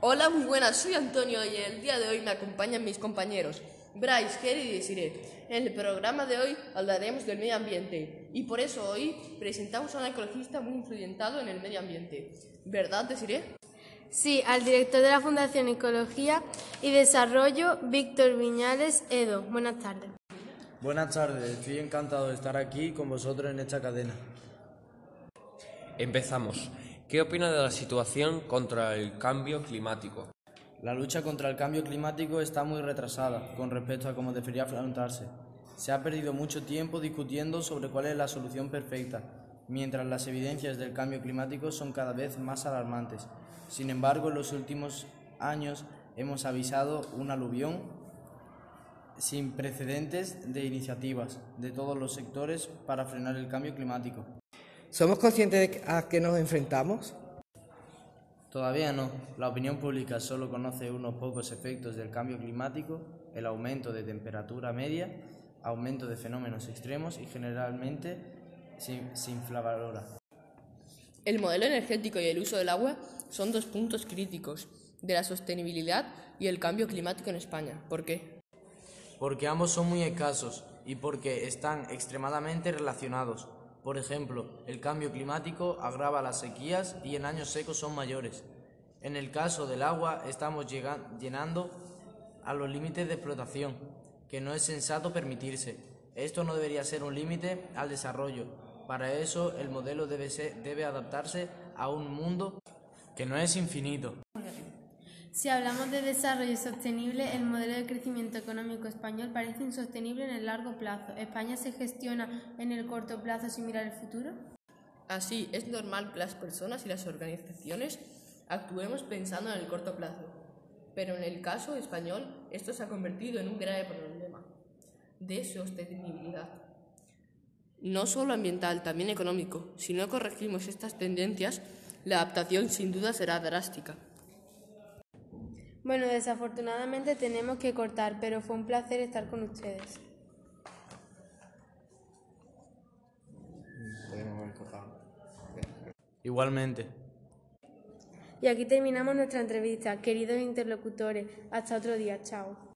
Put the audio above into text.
Hola, muy buenas, soy Antonio y el día de hoy me acompañan mis compañeros Bryce, Kerry y Desiree. En el programa de hoy hablaremos del medio ambiente y por eso hoy presentamos a un ecologista muy influyentado en el medio ambiente. ¿Verdad, Desiree? Sí, al director de la Fundación Ecología y Desarrollo, Víctor Viñales Edo. Buenas tardes. Buenas tardes, estoy encantado de estar aquí con vosotros en esta cadena. Empezamos. ¿Qué opina de la situación contra el cambio climático? La lucha contra el cambio climático está muy retrasada con respecto a cómo debería afrontarse. Se ha perdido mucho tiempo discutiendo sobre cuál es la solución perfecta, mientras las evidencias del cambio climático son cada vez más alarmantes. Sin embargo, en los últimos años hemos avisado un aluvión sin precedentes de iniciativas de todos los sectores para frenar el cambio climático. ¿Somos conscientes de a qué nos enfrentamos? Todavía no. La opinión pública solo conoce unos pocos efectos del cambio climático, el aumento de temperatura media, aumento de fenómenos extremos y generalmente se infravalora. El modelo energético y el uso del agua son dos puntos críticos de la sostenibilidad y el cambio climático en España. ¿Por qué? Porque ambos son muy escasos y porque están extremadamente relacionados. Por ejemplo, el cambio climático agrava las sequías y en años secos son mayores. En el caso del agua estamos llenando a los límites de explotación, que no es sensato permitirse. Esto no debería ser un límite al desarrollo. Para eso el modelo debe, debe adaptarse a un mundo que no es infinito. Si hablamos de desarrollo sostenible, el modelo de crecimiento económico español parece insostenible en el largo plazo. ¿España se gestiona en el corto plazo sin mirar el futuro? Así, es normal que las personas y las organizaciones actuemos pensando en el corto plazo. Pero en el caso español, esto se ha convertido en un grave problema de sostenibilidad. No solo ambiental, también económico. Si no corregimos estas tendencias, la adaptación sin duda será drástica. Bueno, desafortunadamente tenemos que cortar, pero fue un placer estar con ustedes. Igualmente. Y aquí terminamos nuestra entrevista. Queridos interlocutores, hasta otro día. Chao.